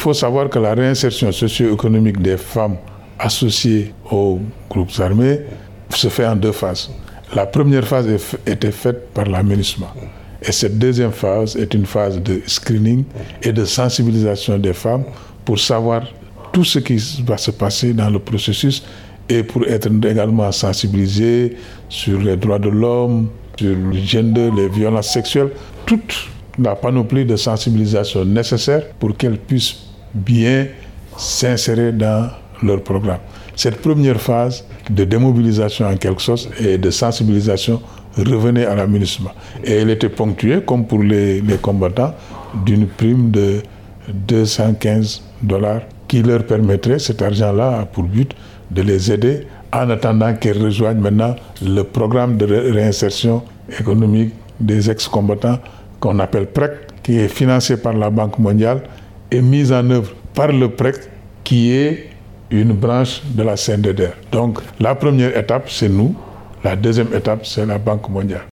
faut savoir que la réinsertion socio-économique des femmes associées aux groupes armés se fait en deux phases. La première phase était faite par l'aménagement. Et cette deuxième phase est une phase de screening et de sensibilisation des femmes pour savoir tout ce qui va se passer dans le processus et pour être également sensibilisées sur les droits de l'homme, sur le gender, les violences sexuelles, toute la panoplie de sensibilisation nécessaire pour qu'elles puissent bien s'insérer dans leur programme. Cette première phase de démobilisation en quelque sorte et de sensibilisation revenait à l'aménagement. Et elle était ponctuée, comme pour les, combattants, d'une prime de 215 dollars qui leur permettrait, cet argent-là, pour but de les aider en attendant qu'elles rejoignent maintenant le programme de réinsertion économique des ex-combattants qu'on appelle PREC, qui est financé par la Banque mondiale et mis en œuvre par le PREC, qui est une branche de la CNDR. Donc la première étape, c'est nous. La deuxième étape, c'est la Banque mondiale.